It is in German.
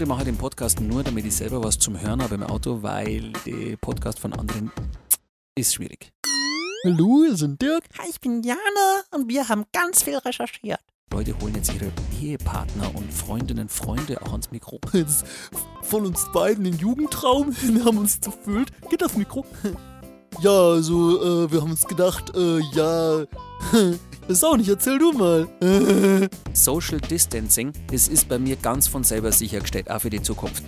andere mache den Podcast nur, damit ich selber was zum Hören habe im Auto, weil der Podcast von anderen ist schwierig. Hallo, wir sind Dirk. Hi, ich bin Jana und wir haben ganz viel recherchiert. Leute holen jetzt ihre Ehepartner und Freundinnen, Freunde auch ans Mikro. Jetzt von uns beiden den Jugendtraum, wir haben uns erfüllt. Geht das Mikro? Ja, also, äh, wir haben uns gedacht, äh, ja, ist auch nicht, erzähl du mal. Social Distancing, das ist bei mir ganz von selber sichergestellt, auch für die Zukunft.